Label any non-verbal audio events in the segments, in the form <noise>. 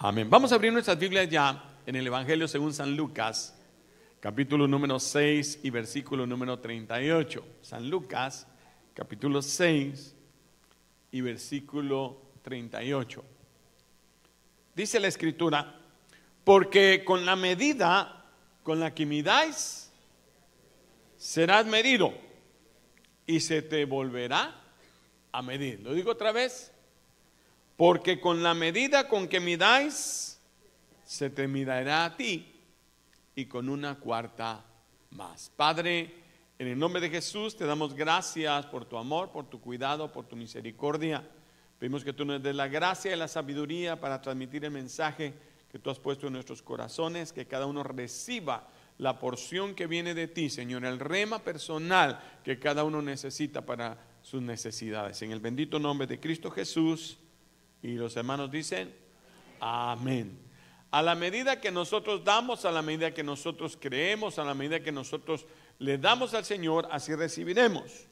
Amén. Vamos a abrir nuestras Biblias ya en el Evangelio según San Lucas, capítulo número 6 y versículo número 38. San Lucas, capítulo 6 y versículo 38. Dice la escritura, porque con la medida con la que midáis, serás medido y se te volverá a medir. Lo digo otra vez, porque con la medida con que midáis, se te midará a ti y con una cuarta más. Padre, en el nombre de Jesús te damos gracias por tu amor, por tu cuidado, por tu misericordia. Pedimos que tú nos des la gracia y la sabiduría para transmitir el mensaje que tú has puesto en nuestros corazones, que cada uno reciba la porción que viene de ti, Señor, el rema personal que cada uno necesita para sus necesidades. En el bendito nombre de Cristo Jesús. Y los hermanos dicen, amén. A la medida que nosotros damos, a la medida que nosotros creemos, a la medida que nosotros le damos al Señor, así recibiremos.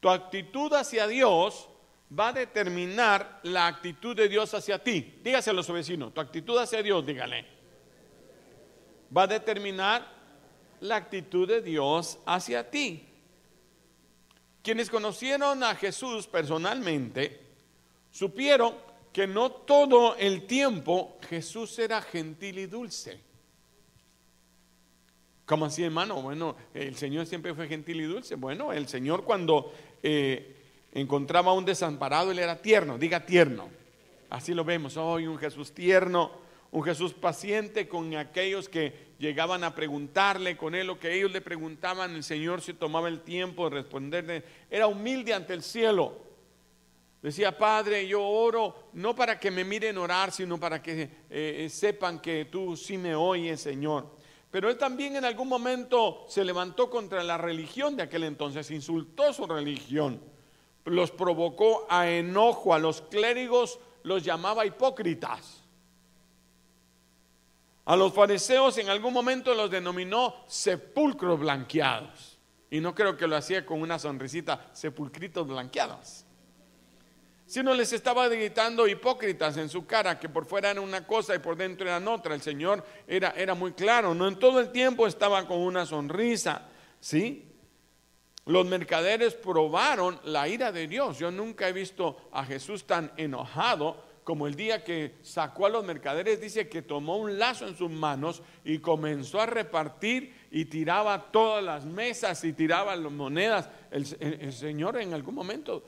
Tu actitud hacia Dios va a determinar la actitud de Dios hacia ti. Dígaselo a su vecino, tu actitud hacia Dios, dígale. Va a determinar la actitud de Dios hacia ti. Quienes conocieron a Jesús personalmente, supieron que no todo el tiempo Jesús era gentil y dulce. ¿Cómo así, hermano? Bueno, el Señor siempre fue gentil y dulce. Bueno, el Señor cuando eh, encontraba a un desamparado, Él era tierno, diga tierno. Así lo vemos hoy, un Jesús tierno, un Jesús paciente con aquellos que llegaban a preguntarle con Él lo que ellos le preguntaban, el Señor se tomaba el tiempo de responderle. Era humilde ante el cielo. Decía, Padre, yo oro no para que me miren orar, sino para que eh, sepan que tú sí me oyes, Señor. Pero él también en algún momento se levantó contra la religión de aquel entonces, insultó su religión, los provocó a enojo, a los clérigos los llamaba hipócritas. A los fariseos en algún momento los denominó sepulcros blanqueados. Y no creo que lo hacía con una sonrisita, sepulcritos blanqueados no les estaba gritando hipócritas en su cara, que por fuera era una cosa y por dentro eran otra. El Señor era, era muy claro, no en todo el tiempo estaba con una sonrisa, ¿sí? Los mercaderes probaron la ira de Dios. Yo nunca he visto a Jesús tan enojado como el día que sacó a los mercaderes, dice que tomó un lazo en sus manos y comenzó a repartir y tiraba todas las mesas y tiraba las monedas. el Señor en algún momento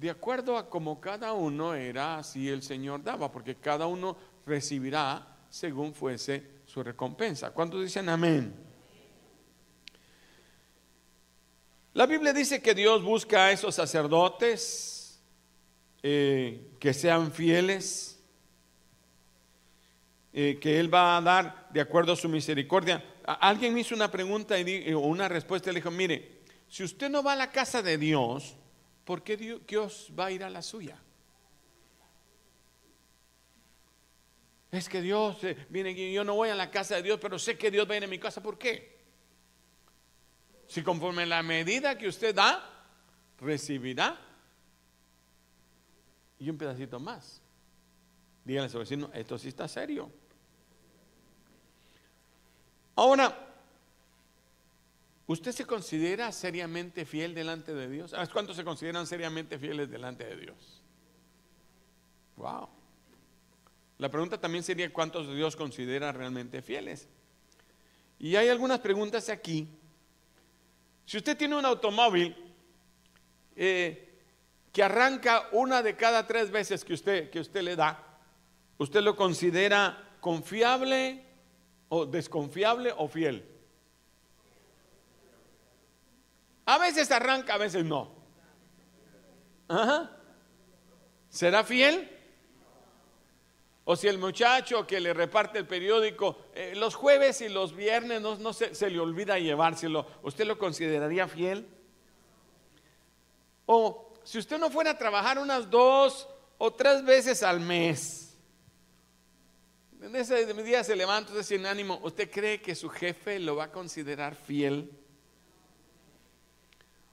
de acuerdo a como cada uno era, así el Señor daba, porque cada uno recibirá según fuese su recompensa. ¿Cuántos dicen amén? La Biblia dice que Dios busca a esos sacerdotes eh, que sean fieles, eh, que Él va a dar de acuerdo a su misericordia. Alguien me hizo una pregunta y una respuesta y le dijo, mire, si usted no va a la casa de Dios, ¿por qué Dios va a ir a la suya? Es que Dios, viene eh, yo no voy a la casa de Dios, pero sé que Dios va a ir a mi casa. ¿Por qué? Si conforme la medida que usted da, recibirá y un pedacito más. Díganle a su vecino, esto sí está serio. Ahora, ¿Usted se considera seriamente fiel delante de Dios? ¿Sabes cuántos se consideran seriamente fieles delante de Dios? Wow. La pregunta también sería cuántos Dios considera realmente fieles. Y hay algunas preguntas aquí. Si usted tiene un automóvil eh, que arranca una de cada tres veces que usted, que usted le da, ¿usted lo considera confiable o desconfiable o fiel? A veces arranca, a veces no. ¿Será fiel? O si el muchacho que le reparte el periódico eh, los jueves y los viernes no, se, le olvida llevárselo, ¿usted lo consideraría fiel? O si usted no fuera a trabajar unas dos o tres veces al mes, en ese día se levanta usted sin ánimo, ¿usted cree que su jefe lo va a considerar fiel?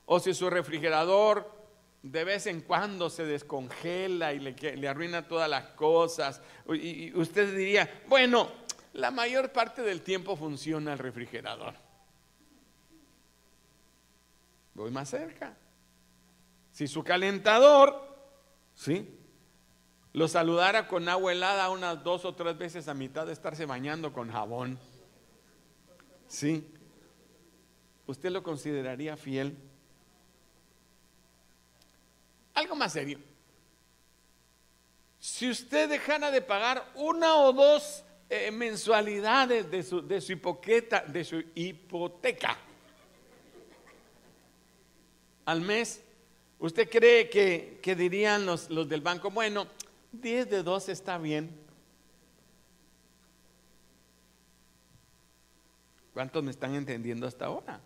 O si su refrigerador de vez en cuando se descongela y le, arruina todas las cosas. Y, y usted diría, bueno, la mayor parte del tiempo funciona el refrigerador. Voy más cerca. Si su calentador, ¿sí? Lo saludara con agua helada unas dos o tres veces a mitad de estarse bañando con jabón. ¿Sí? ¿Usted lo consideraría fiel? Algo más serio. Si usted dejara de pagar una o dos eh, mensualidades de su, de su, hipoteca, de su hipoteca al mes, ¿usted cree que, dirían los, los del banco, bueno, 10 de 2 está bien? ¿Cuántos me están entendiendo hasta ahora?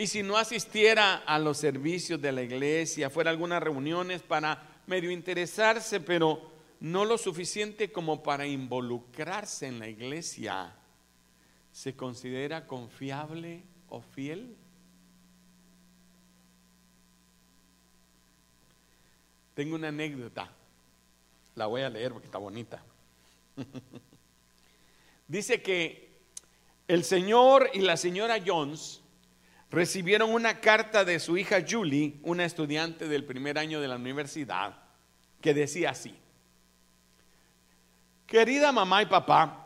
Y si no asistiera a los servicios de la iglesia, fuera a algunas reuniones para medio interesarse, pero no lo suficiente como para involucrarse en la iglesia, ¿se considera confiable o fiel? Tengo una anécdota, la voy a leer porque está bonita. <laughs> Dice que el señor y la señora Jones recibieron una carta de su hija Julie, una estudiante del primer año de la universidad, que decía así, querida mamá y papá,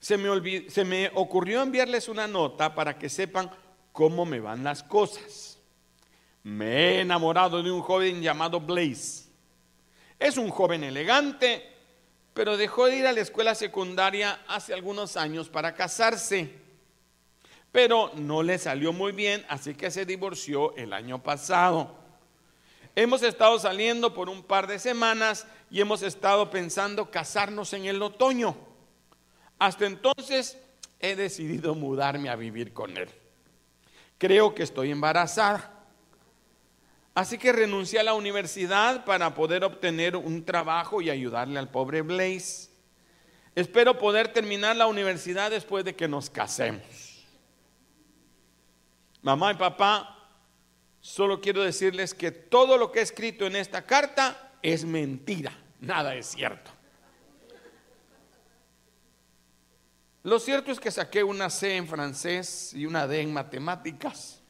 se me, ocurrió enviarles una nota para que sepan cómo me van las cosas. Me he enamorado de un joven llamado Blaze. Es un joven elegante, pero dejó de ir a la escuela secundaria hace algunos años para casarse pero no le salió muy bien, así que se divorció el año pasado. Hemos estado saliendo por un par de semanas y hemos estado pensando casarnos en el otoño. Hasta entonces he decidido mudarme a vivir con él. Creo que estoy embarazada. Así que renuncié a la universidad para poder obtener un trabajo y ayudarle al pobre Blaze. Espero poder terminar la universidad después de que nos casemos. Mamá y papá, solo quiero decirles que todo lo que he escrito en esta carta es mentira, nada es cierto. Lo cierto es que saqué una C en francés y una D en matemáticas.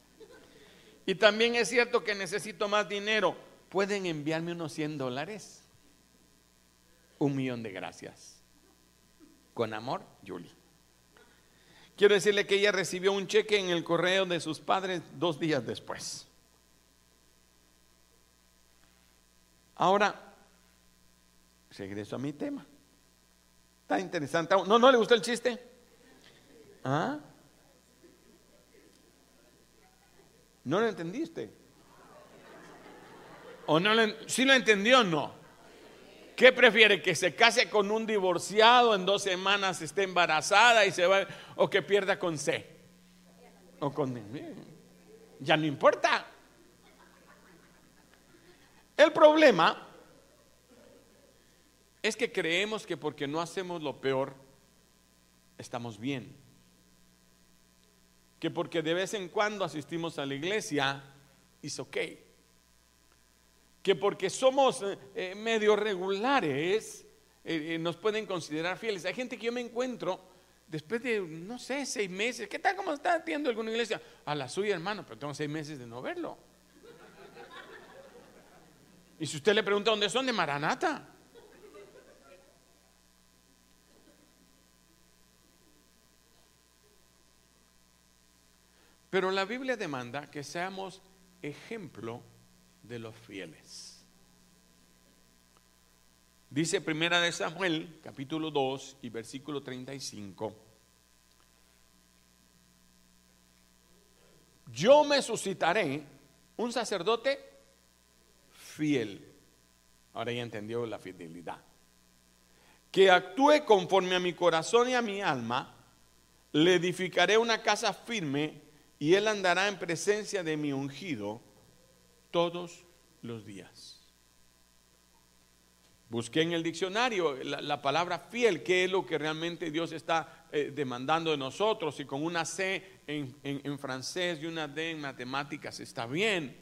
Y también es cierto que necesito más dinero. ¿Pueden enviarme unos 100 dólares? Un millón de gracias. Con amor, Julie. Quiero decirle que ella recibió un cheque en el correo de sus padres dos días después. Ahora, regreso a mi tema. Está interesante. ¿No, no le gustó el chiste? ¿Ah? ¿No lo entendiste? ¿O no lo, ¿Sí lo entendió o no? ¿Qué prefiere? ¿Que se case con un divorciado en dos semanas, esté embarazada y se va, o que pierda con C? O con Ya no importa. El problema es que creemos que porque no hacemos lo peor, estamos bien. Que porque de vez en cuando asistimos a la iglesia, es ok que porque somos eh, eh, medio regulares, eh, nos pueden considerar fieles. Hay gente que yo me encuentro después de, no sé, seis meses. ¿Qué tal? ¿Cómo está atiendo alguna iglesia? A la suya, hermano, pero tengo seis meses de no verlo. Y si usted le pregunta dónde son, de Maranata. Pero la Biblia demanda que seamos ejemplo de los fieles. Dice Primera de Samuel, capítulo 2 y versículo 35. Yo me suscitaré un sacerdote fiel. Ahora ya entendió la fidelidad. Que actúe conforme a mi corazón y a mi alma. Le edificaré una casa firme y él andará en presencia de mi ungido todos los días. Busqué en el diccionario la, palabra fiel, que es lo que realmente Dios está eh, demandando de nosotros. Y con una C en, francés y una D en matemáticas está bien.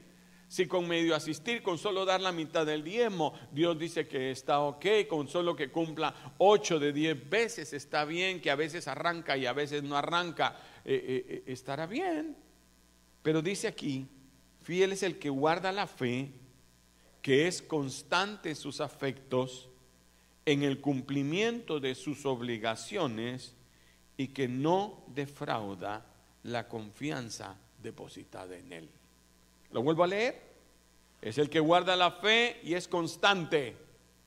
Si con medio asistir, con solo dar la mitad del diezmo, Dios dice que está ok, con solo que cumpla ocho de diez veces está bien, que a veces arranca y a veces no arranca, eh, eh, estará bien. Pero dice aquí, fiel es el que guarda la fe, que es constante en sus afectos, en el cumplimiento de sus obligaciones y que no defrauda la confianza depositada en él. Lo vuelvo a leer. Es el que guarda la fe y es constante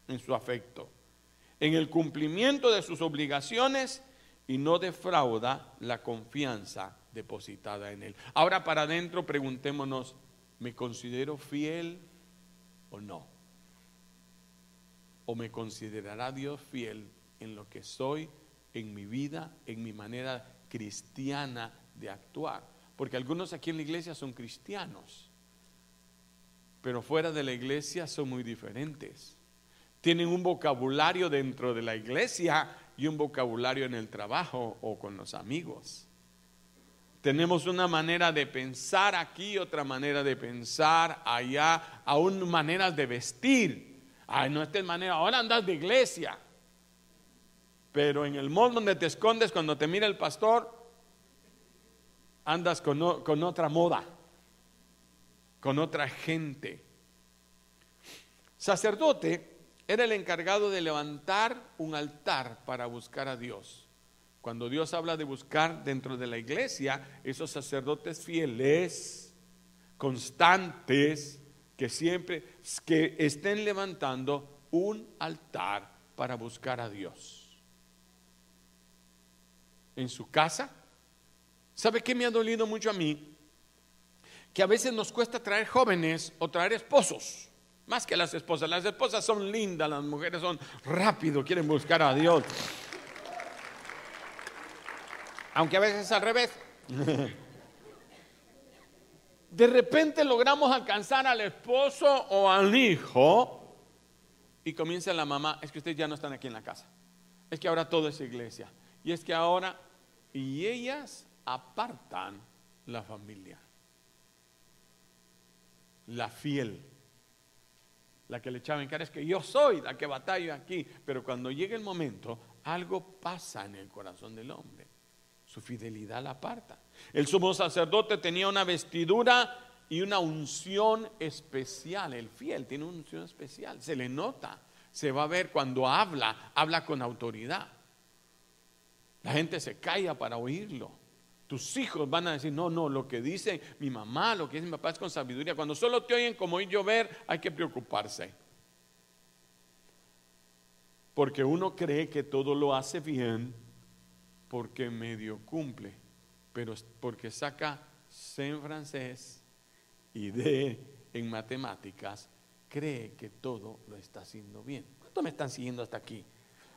en su afecto, en el cumplimiento de sus obligaciones y no defrauda la confianza depositada en él. Ahora para adentro preguntémonos, ¿me considero fiel o no? ¿O me considerará Dios fiel en lo que soy, en mi vida, en mi manera cristiana de actuar? Porque algunos aquí en la iglesia son cristianos pero fuera de la iglesia son muy diferentes. Tienen un vocabulario dentro de la iglesia y un vocabulario en el trabajo o con los amigos. Tenemos una manera de pensar aquí, otra manera de pensar allá, aún maneras de vestir. Ay, no, esta es manera, ahora andas de iglesia. Pero en el mundo donde te escondes cuando te mira el pastor, andas con, con otra moda con otra gente. Sacerdote era el encargado de levantar un altar para buscar a Dios. Cuando Dios habla de buscar dentro de la iglesia, esos sacerdotes fieles, constantes, que siempre que estén levantando un altar para buscar a Dios. En su casa, ¿sabe qué me ha dolido mucho a mí? que a veces nos cuesta traer jóvenes o traer esposos, más que las esposas. Las esposas son lindas, las mujeres son rápido, quieren buscar a Dios. Aunque a veces es al revés. <laughs> De repente logramos alcanzar al esposo o al hijo y comienza la mamá, es que ustedes ya no están aquí en la casa. Es que ahora todo es iglesia. Y es que ahora, y ellas apartan la familia la fiel, la que le echaba en cara es que yo soy la que batallo aquí, pero cuando llega el momento, algo pasa en el corazón del hombre. Su fidelidad la aparta. El sumo sacerdote tenía una vestidura y una unción especial. El fiel tiene una unción especial, se le nota, se va a ver cuando habla, habla con autoridad. La gente se calla para oírlo. Tus hijos van a decir, no, no, lo que dice mi mamá, lo que dice mi papá es con sabiduría. Cuando solo te oyen como oír llover, hay que preocuparse. Porque uno cree que todo lo hace bien porque medio cumple, pero porque saca C en francés y D en matemáticas, cree que todo lo está haciendo bien. ¿Cuánto me están siguiendo hasta aquí?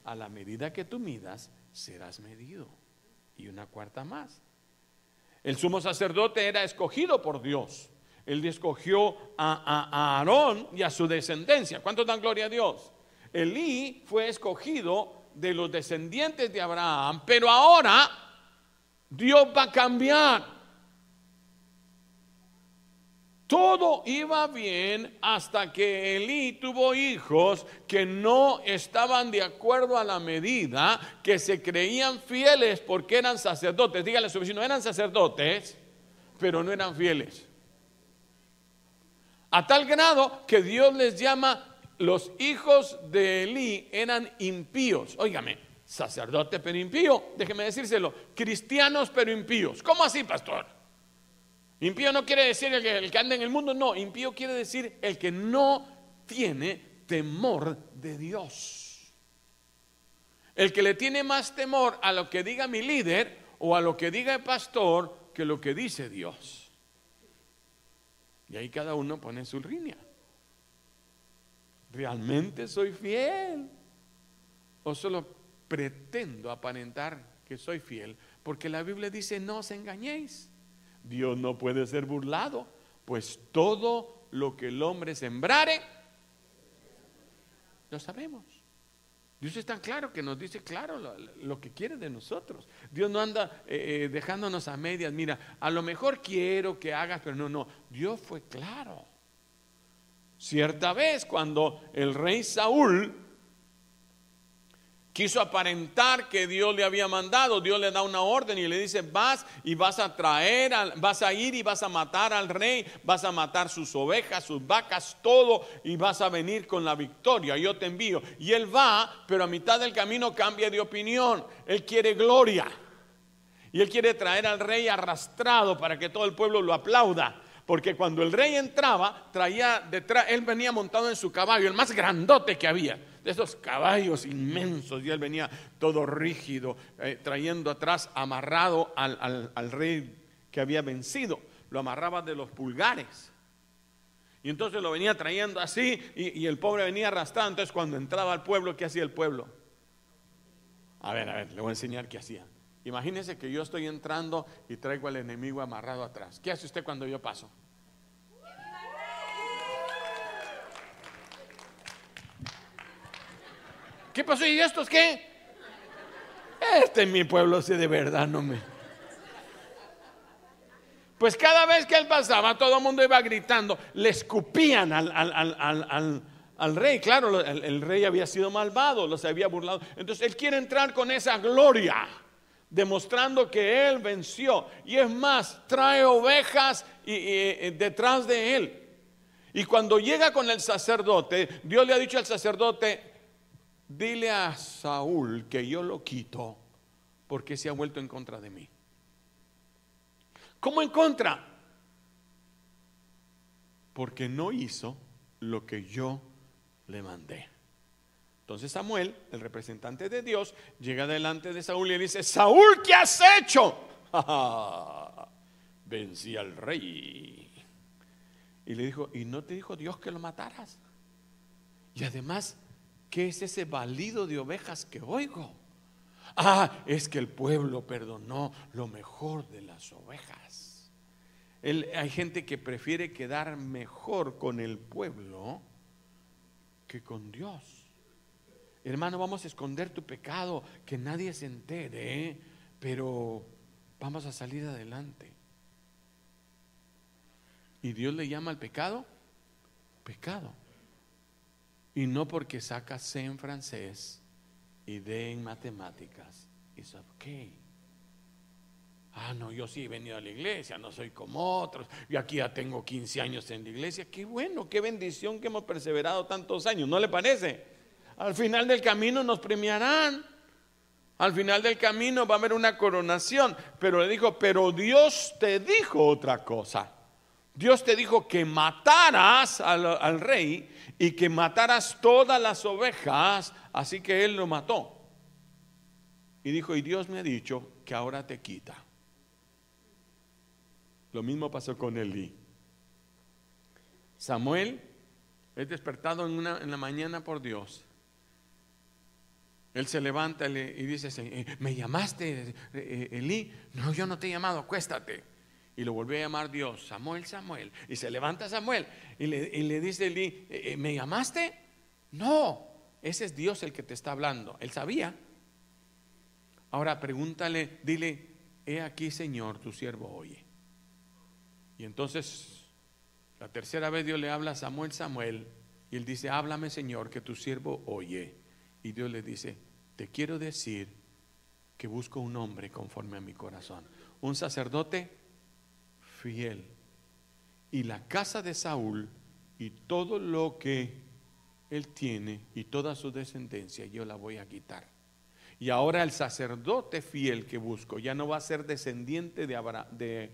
A la medida que tú midas, serás medido. Y una cuarta más. El sumo sacerdote era escogido por Dios. Él escogió a, Aarón y a su descendencia. ¿Cuántos dan gloria a Dios? Elí fue escogido de los descendientes de Abraham, pero ahora Dios va a cambiar. Todo iba bien hasta que Elí tuvo hijos que no estaban de acuerdo a la medida, que se creían fieles porque eran sacerdotes. Dígale a su vecino, eran sacerdotes, pero no eran fieles. A tal grado que Dios les llama, los hijos de Elí eran impíos. Óigame, sacerdote pero impío, déjeme decírselo, cristianos pero impíos. ¿Cómo así, pastor? Impío no quiere decir el que, el que anda en el mundo, no. Impío quiere decir el que no tiene temor de Dios. El que le tiene más temor a lo que diga mi líder o a lo que diga el pastor que lo que dice Dios. Y ahí cada uno pone su línea. ¿Realmente soy fiel? ¿O solo pretendo aparentar que soy fiel? Porque la Biblia dice, no os engañéis. Dios no puede ser burlado, pues todo lo que el hombre sembrare, lo sabemos. Dios es tan claro que nos dice claro lo, que quiere de nosotros. Dios no anda eh, eh, dejándonos a medias. Mira, a lo mejor quiero que hagas, pero no, no. Dios fue claro. Cierta vez cuando el rey Saúl quiso aparentar que Dios le había mandado, Dios le da una orden y le dice, vas y vas a traer, vas a ir y vas a matar al rey, vas a matar sus ovejas, sus vacas, todo, y vas a venir con la victoria, yo te envío. Y él va, pero a mitad del camino cambia de opinión, él quiere gloria. Y él quiere traer al rey arrastrado para que todo el pueblo lo aplauda. Porque cuando el rey entraba, traía detrás, él venía montado en su caballo, el más grandote que había de esos caballos inmensos, y él venía todo rígido, eh, trayendo atrás, amarrado al, rey que había vencido, lo amarraba de los pulgares. Y entonces lo venía trayendo así y, el pobre venía arrastrando. Entonces cuando entraba al pueblo, ¿qué hacía el pueblo? A ver, a ver, le voy a enseñar qué hacía. Imagínese que yo estoy entrando y traigo al enemigo amarrado atrás. ¿Qué hace usted cuando yo paso? ¿Qué pasó? ¿Y estos qué? Este es mi pueblo, si de verdad no me. Pues cada vez que él pasaba, todo el mundo iba gritando, le escupían al, rey. Claro, el, rey había sido malvado, los había burlado. Entonces él quiere entrar con esa gloria, demostrando que él venció. Y es más, trae ovejas y, detrás de él. Y cuando llega con el sacerdote, Dios le ha dicho al sacerdote, dile a Saúl que yo lo quito porque se ha vuelto en contra de mí. ¿Cómo en contra? Porque no hizo lo que yo le mandé. Entonces Samuel, el representante de Dios, llega delante de Saúl y le dice, Saúl, ¿qué has hecho? <laughs> Vencí al rey. Y le dijo, ¿y no te dijo Dios que lo mataras? Y además ¿Qué es ese balido de ovejas que oigo? Ah, es que el pueblo perdonó lo mejor de las ovejas. hay gente que prefiere quedar mejor con el pueblo que con Dios. Hermano, vamos a esconder tu pecado, que nadie se entere, pero vamos a salir adelante. ¿Y Dios le llama al pecado? Pecado. Y no porque saca C en francés y D en matemáticas. Es ok. Ah, no, yo sí he venido a la iglesia, no soy como otros. Y aquí ya tengo 15 años en la iglesia. Qué bueno, qué bendición que hemos perseverado tantos años. ¿No le parece? Al final del camino nos premiarán. Al final del camino va a haber una coronación. Pero le dijo, pero Dios te dijo otra cosa. Dios te dijo que mataras al, rey y que mataras todas las ovejas, así que él lo mató. Y dijo, y Dios me ha dicho que ahora te quita. Lo mismo pasó con Elí. Samuel es despertado en la mañana por Dios. Él se levanta y dice, eh, ¿me llamaste, eh, eh, Elí? No, yo no te he llamado, acuéstate. Y lo volvió a llamar Dios, Samuel, Samuel. Y se levanta Samuel y le, dice eh, ¿me llamaste? No, ese es Dios el que te está hablando. Él sabía. Ahora pregúntale, dile, he aquí Señor, tu siervo oye. Y entonces, la tercera vez Dios le habla a Samuel, Samuel, y él dice, háblame Señor, que tu siervo oye. Y Dios le dice, te quiero decir que busco un hombre conforme a mi corazón. Un sacerdote fiel. Y la casa de Saúl y todo lo que él tiene y toda su descendencia, yo la voy a quitar. Y ahora el sacerdote fiel que busco ya no va a ser descendiente de,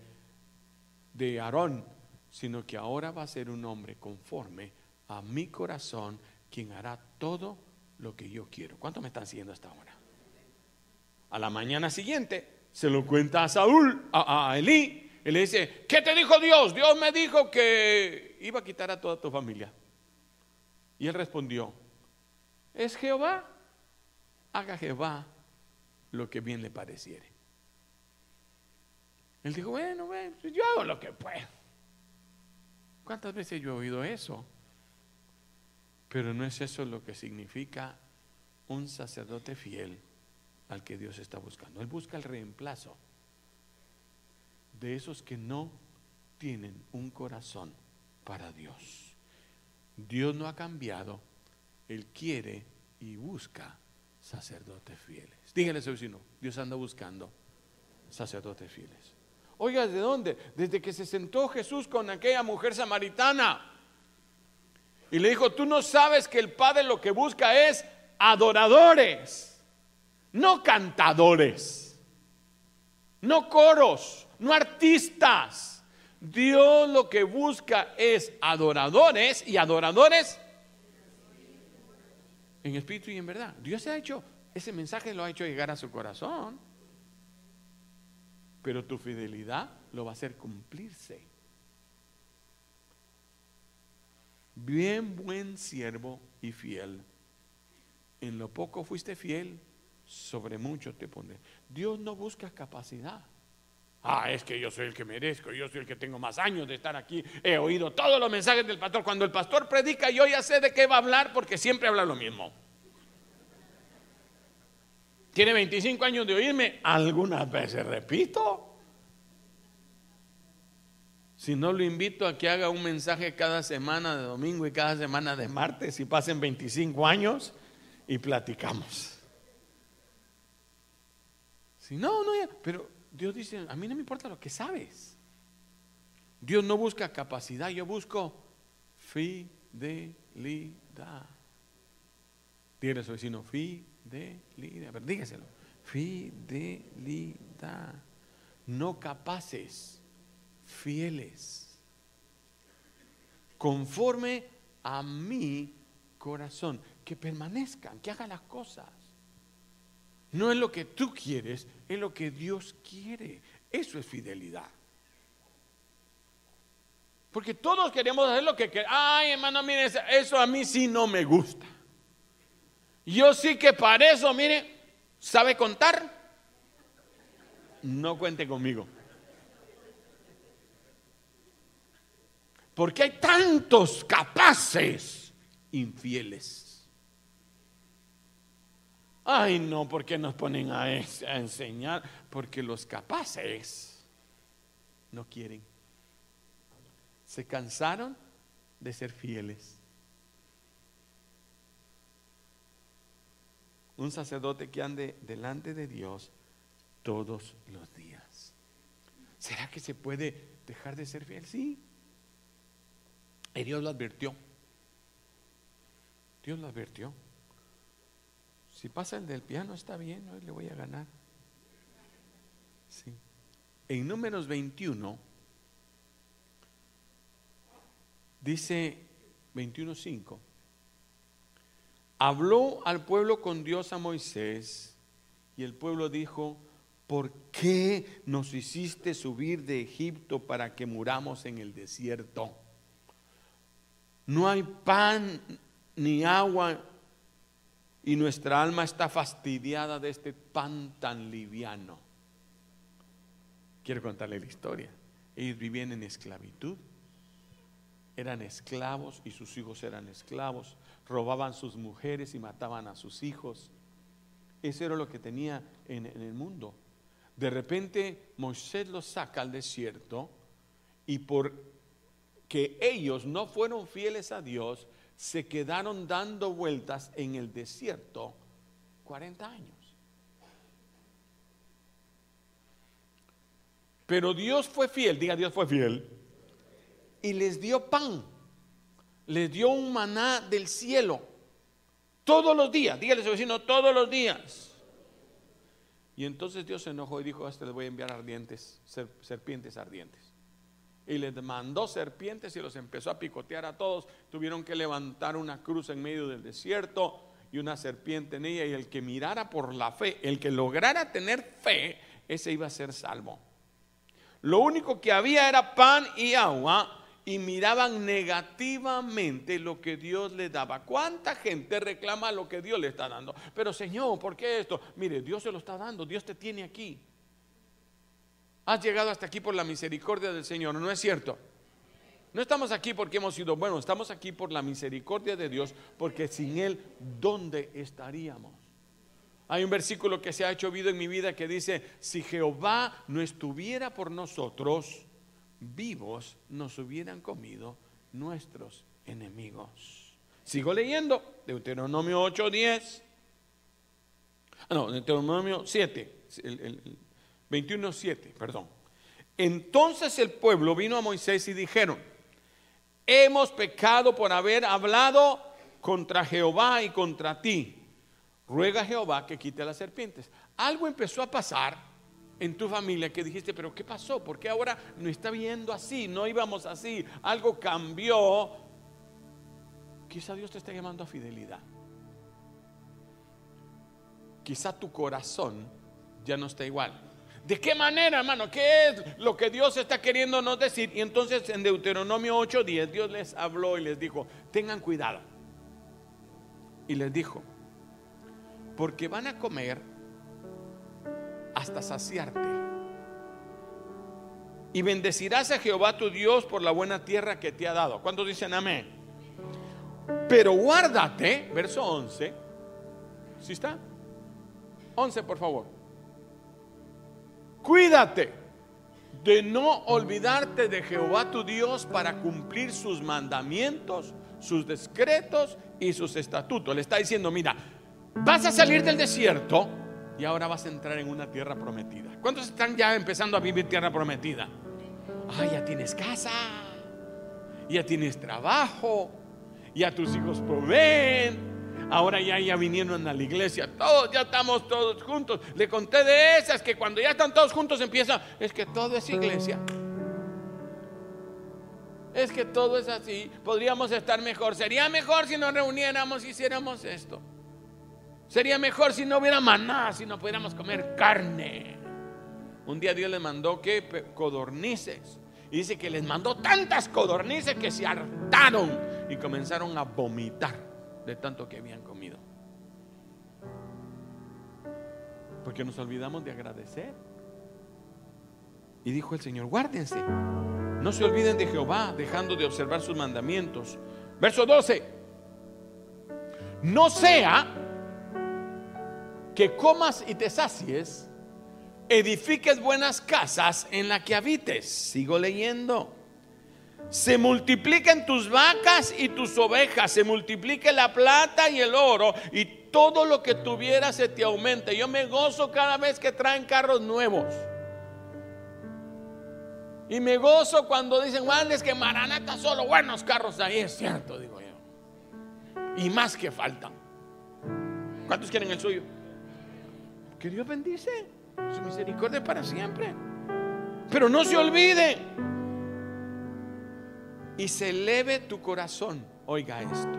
de, Aarón, sino que ahora va a ser un hombre conforme a mi corazón, quien hará todo lo que yo quiero. ¿Cuánto me están siguiendo hasta ahora? A la mañana siguiente se lo cuenta a Saúl, a, a Elí, y le dice, ¿qué te dijo Dios? Dios me dijo que iba a quitar a toda tu familia. Y él respondió, es Jehová, haga Jehová lo que bien le pareciere. Él dijo, bueno, bueno yo hago lo que puedo. ¿Cuántas veces yo he oído eso? Pero no es eso lo que significa un sacerdote fiel al que Dios está buscando. Él busca el reemplazo de esos que no tienen un corazón para Dios. Dios no ha cambiado. Él quiere y busca sacerdotes fieles. Dígale a su vecino, Dios anda buscando sacerdotes fieles. Oiga, ¿de dónde? Desde que se sentó Jesús con aquella mujer samaritana. Y le dijo, tú no sabes que el Padre lo que busca es adoradores, no cantadores, no coros, no artistas. Dios lo que busca es adoradores y adoradores en espíritu y en verdad. Dios se ha hecho, ese mensaje lo ha hecho llegar a su corazón pero tu fidelidad lo va a hacer cumplirse. Bien buen siervo y fiel. En lo poco fuiste fiel, sobre mucho te pondré. Dios no busca capacidad. Ah, es que yo soy el que merezco, yo soy el que tengo más años de estar aquí. He oído todos los mensajes del pastor. Cuando el pastor predica, yo ya sé de qué va a hablar porque siempre habla lo mismo. Tiene 25 años de oírme, algunas veces repito. Si no lo invito a que haga un mensaje cada semana de domingo y cada semana de martes y pasen 25 años y platicamos. Si no, no, pero Dios dice, a mí no me importa lo que sabes. Dios no busca capacidad, yo busco fidelidad. Dígale a su vecino, fidelidad. A ver, dígaselo. Fidelidad. No capaces, fieles. Conforme a mi corazón. Que permanezcan, que hagan las cosas. No es lo que tú quieres, es lo que Dios quiere. Eso es fidelidad. Porque todos queremos hacer lo que queremos. Ay, hermano, mire, eso a mí sí no me gusta. Yo sí que para eso, mire, ¿sabe contar? No cuente conmigo. Porque hay tantos capaces infieles. Ay, no, ¿por qué nos ponen a, a enseñar? Porque los capaces no quieren. Se cansaron de ser fieles. un sacerdote que ande delante de Dios todos los días. ¿Será que se puede dejar de ser fiel? Sí. Y Dios lo advirtió. Dios lo advirtió. Si pasa el del piano está bien, hoy le voy a ganar. Sí. En números 21 dice 21.5 habló al pueblo con Dios a Moisés y el pueblo dijo, ¿por qué nos hiciste subir de Egipto para que muramos en el desierto? No hay pan ni agua y nuestra alma está fastidiada de este pan tan liviano. Quiero contarle la historia. Ellos vivían en esclavitud, eran esclavos y sus hijos eran esclavos robaban sus mujeres y mataban a sus hijos. Eso era lo que tenía en, el mundo. De repente Moisés los saca al desierto y por que ellos no fueron fieles a Dios, se quedaron dando vueltas en el desierto 40 años. Pero Dios fue fiel, diga Dios fue fiel, y les dio pan les dio un maná del cielo todos los días. Dígale a su vecino, todos los días. Y entonces Dios se enojó y dijo, a este les voy a enviar ardientes, serpientes ardientes. Y les mandó serpientes y los empezó a picotear a todos. Tuvieron que levantar una cruz en medio del desierto y una serpiente en ella. Y el que mirara por la fe, el que lograra tener fe, ese iba a ser salvo. Lo único que había era pan y agua y miraban negativamente lo que Dios le daba. ¿Cuánta gente reclama lo que Dios le está dando? Pero Señor, ¿por qué esto? Mire, Dios se lo está dando, Dios te tiene aquí. Has llegado hasta aquí por la misericordia del Señor, ¿no es cierto? No estamos aquí porque hemos sido buenos, estamos aquí por la misericordia de Dios, porque sin Él, ¿dónde estaríamos? Hay un versículo que se ha hecho vida en mi vida que dice, si Jehová no estuviera por nosotros, vivos nos hubieran comido nuestros enemigos. Sigo leyendo, Deuteronomio 8:10. Ah, no, Deuteronomio 7, el, el 21:7, perdón. Entonces el pueblo vino a Moisés y dijeron, hemos pecado por haber hablado contra Jehová y contra ti. Ruega a Jehová que quite las serpientes. Algo empezó a pasar en tu familia que dijiste, pero ¿qué pasó? ¿Por qué ahora no está viendo así? No íbamos así. Algo cambió. Quizá Dios te está llamando a fidelidad. Quizá tu corazón ya no está igual. ¿De qué manera, hermano? ¿Qué es lo que Dios está queriendo nos decir? Y entonces en Deuteronomio 8:10 Dios les habló y les dijo, tengan cuidado. Y les dijo, porque van a comer hasta saciarte. Y bendecirás a Jehová tu Dios por la buena tierra que te ha dado. ¿Cuántos dicen amén? Pero guárdate, verso 11. ¿Sí está? 11, por favor. Cuídate de no olvidarte de Jehová tu Dios para cumplir sus mandamientos, sus decretos y sus estatutos. Le está diciendo, mira, vas a salir del desierto y ahora vas a entrar en una tierra prometida. ¿Cuántos están ya empezando a vivir tierra prometida? Ah, ya tienes casa, ya tienes trabajo, ya tus hijos proveen. Ahora ya, ya vinieron a la iglesia, todos, ya estamos todos juntos. Le conté de esas que cuando ya están todos juntos empieza, es que todo es iglesia. Es que todo es así, podríamos estar mejor. Sería mejor si nos reuniéramos y hiciéramos esto. Sería mejor si no hubiera maná, si no pudiéramos comer carne. Un día Dios les mandó que codornices. Y dice que les mandó tantas codornices que se hartaron y comenzaron a vomitar de tanto que habían comido. Porque nos olvidamos de agradecer. Y dijo el Señor, guárdense. No se olviden de Jehová, dejando de observar sus mandamientos. Verso 12. No sea que comas y te sacies, edifiques buenas casas en la que habites. Sigo leyendo. Se multipliquen tus vacas y tus ovejas, se multiplique la plata y el oro y todo lo que tuvieras se te aumente. Yo me gozo cada vez que traen carros nuevos. Y me gozo cuando dicen, Juan, que Maranata solo buenos carros ahí. Es cierto, digo yo. Y más que faltan. ¿Cuántos quieren el suyo? que Dios bendice. Su misericordia para siempre. Pero no se olvide. Y se eleve tu corazón. Oiga esto.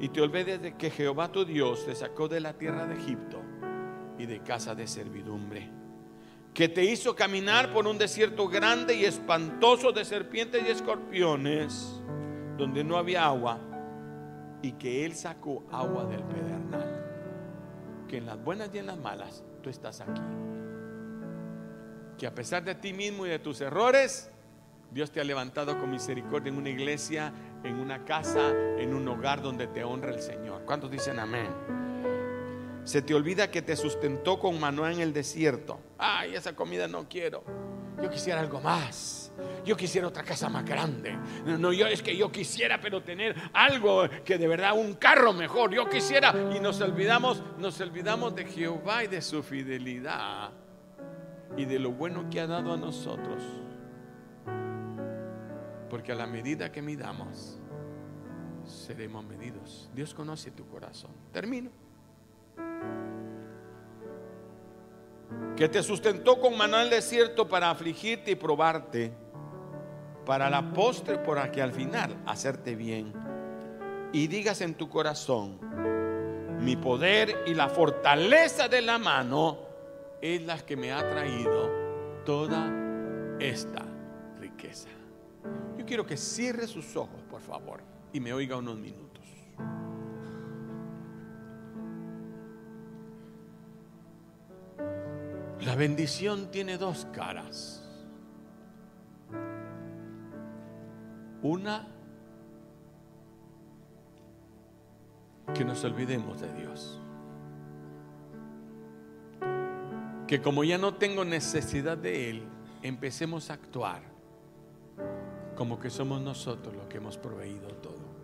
Y te olvides de que Jehová tu Dios te sacó de la tierra de Egipto y de casa de servidumbre. Que te hizo caminar por un desierto grande y espantoso de serpientes y escorpiones, donde no había agua, y que Él sacó agua del pedernal que en las buenas y en las malas tú estás aquí. Que a pesar de ti mismo y de tus errores, Dios te ha levantado con misericordia en una iglesia, en una casa, en un hogar donde te honra el Señor. ¿Cuántos dicen amén? Se te olvida que te sustentó con maná en el desierto. Ay, esa comida no quiero. Yo quisiera algo más yo quisiera otra casa más grande. No, yo es que yo quisiera, pero tener algo que de verdad, un carro mejor. Yo quisiera y nos olvidamos, nos olvidamos de Jehová y de su fidelidad y de lo bueno que ha dado a nosotros. Porque a la medida que midamos, seremos medidos. Dios conoce tu corazón. Termino. Que te sustentó con maná al desierto para afligirte y probarte para la postre, por que al final hacerte bien. Y digas en tu corazón, mi poder y la fortaleza de la mano es la que me ha traído toda esta. Quiero que cierre sus ojos, por favor, y me oiga unos minutos. La bendición tiene dos caras. Una, que nos olvidemos de Dios. Que como ya no tengo necesidad de Él, empecemos a actuar como que somos nosotros los que hemos proveído todo.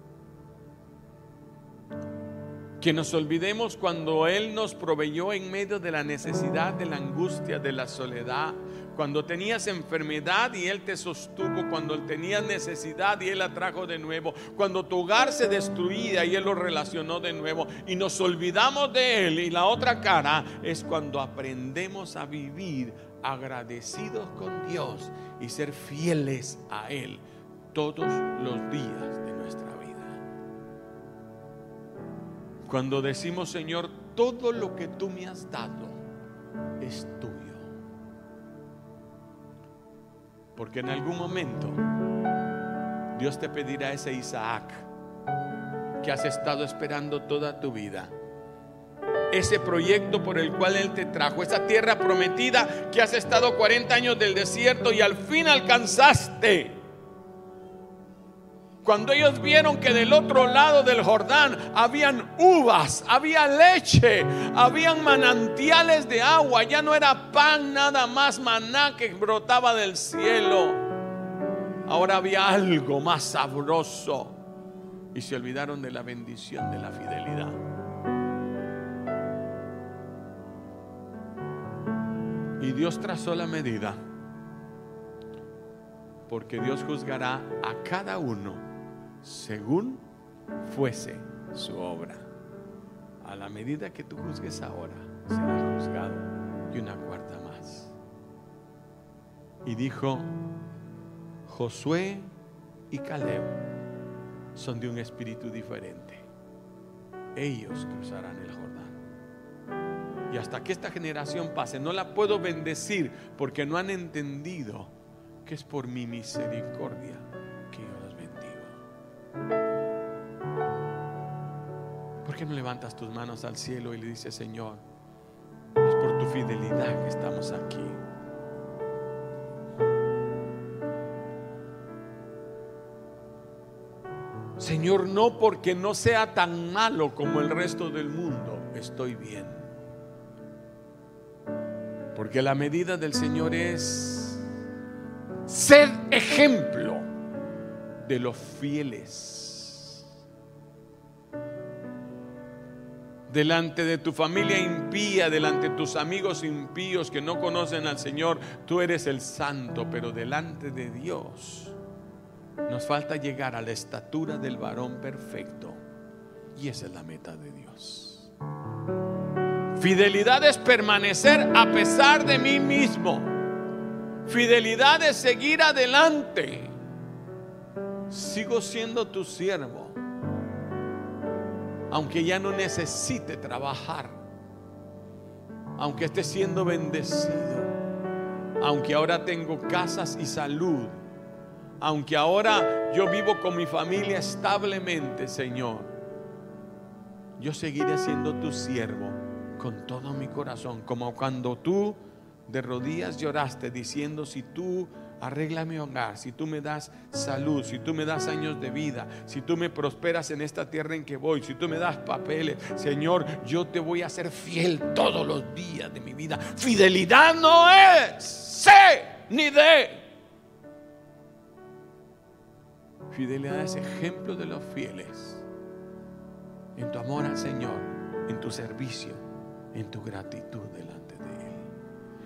Que nos olvidemos cuando Él nos proveyó en medio de la necesidad, de la angustia, de la soledad. Cuando tenías enfermedad y Él te sostuvo. Cuando tenías necesidad y Él la trajo de nuevo. Cuando tu hogar se destruía y Él lo relacionó de nuevo. Y nos olvidamos de Él. Y la otra cara es cuando aprendemos a vivir agradecidos con Dios y ser fieles a Él todos los días de nuestra vida. Cuando decimos, Señor, todo lo que tú me has dado es tuyo. Porque en algún momento Dios te pedirá ese Isaac que has estado esperando toda tu vida. Ese proyecto por el cual Él te trajo, esa tierra prometida que has estado 40 años del desierto y al fin alcanzaste. Cuando ellos vieron que del otro lado del Jordán habían uvas, había leche, habían manantiales de agua, ya no era pan nada más maná que brotaba del cielo. Ahora había algo más sabroso y se olvidaron de la bendición de la fidelidad. Y Dios trazó la medida, porque Dios juzgará a cada uno según fuese su obra. A la medida que tú juzgues ahora, será juzgado y una cuarta más. Y dijo, Josué y Caleb son de un espíritu diferente. Ellos cruzarán el Jordán. Y hasta que esta generación pase, no la puedo bendecir porque no han entendido que es por mi misericordia ¿Por qué no levantas tus manos al cielo y le dices, Señor, es por tu fidelidad que estamos aquí? Señor, no porque no sea tan malo como el resto del mundo, estoy bien. Porque la medida del Señor es ser ejemplo de los fieles. Delante de tu familia impía, delante de tus amigos impíos que no conocen al Señor, tú eres el santo, pero delante de Dios nos falta llegar a la estatura del varón perfecto. Y esa es la meta de Dios. Fidelidad es permanecer a pesar de mí mismo. Fidelidad es seguir adelante. Sigo siendo tu siervo, aunque ya no necesite trabajar, aunque esté siendo bendecido, aunque ahora tengo casas y salud, aunque ahora yo vivo con mi familia establemente, Señor, yo seguiré siendo tu siervo con todo mi corazón, como cuando tú de rodillas lloraste diciendo, si tú arregla mi hogar, si tú me das salud, si tú me das años de vida, si tú me prosperas en esta tierra en que voy, si tú me das papeles, Señor, yo te voy a ser fiel todos los días de mi vida. Fidelidad no es sé ni de. Fidelidad es ejemplo de los fieles en tu amor al Señor, en tu servicio, en tu gratitud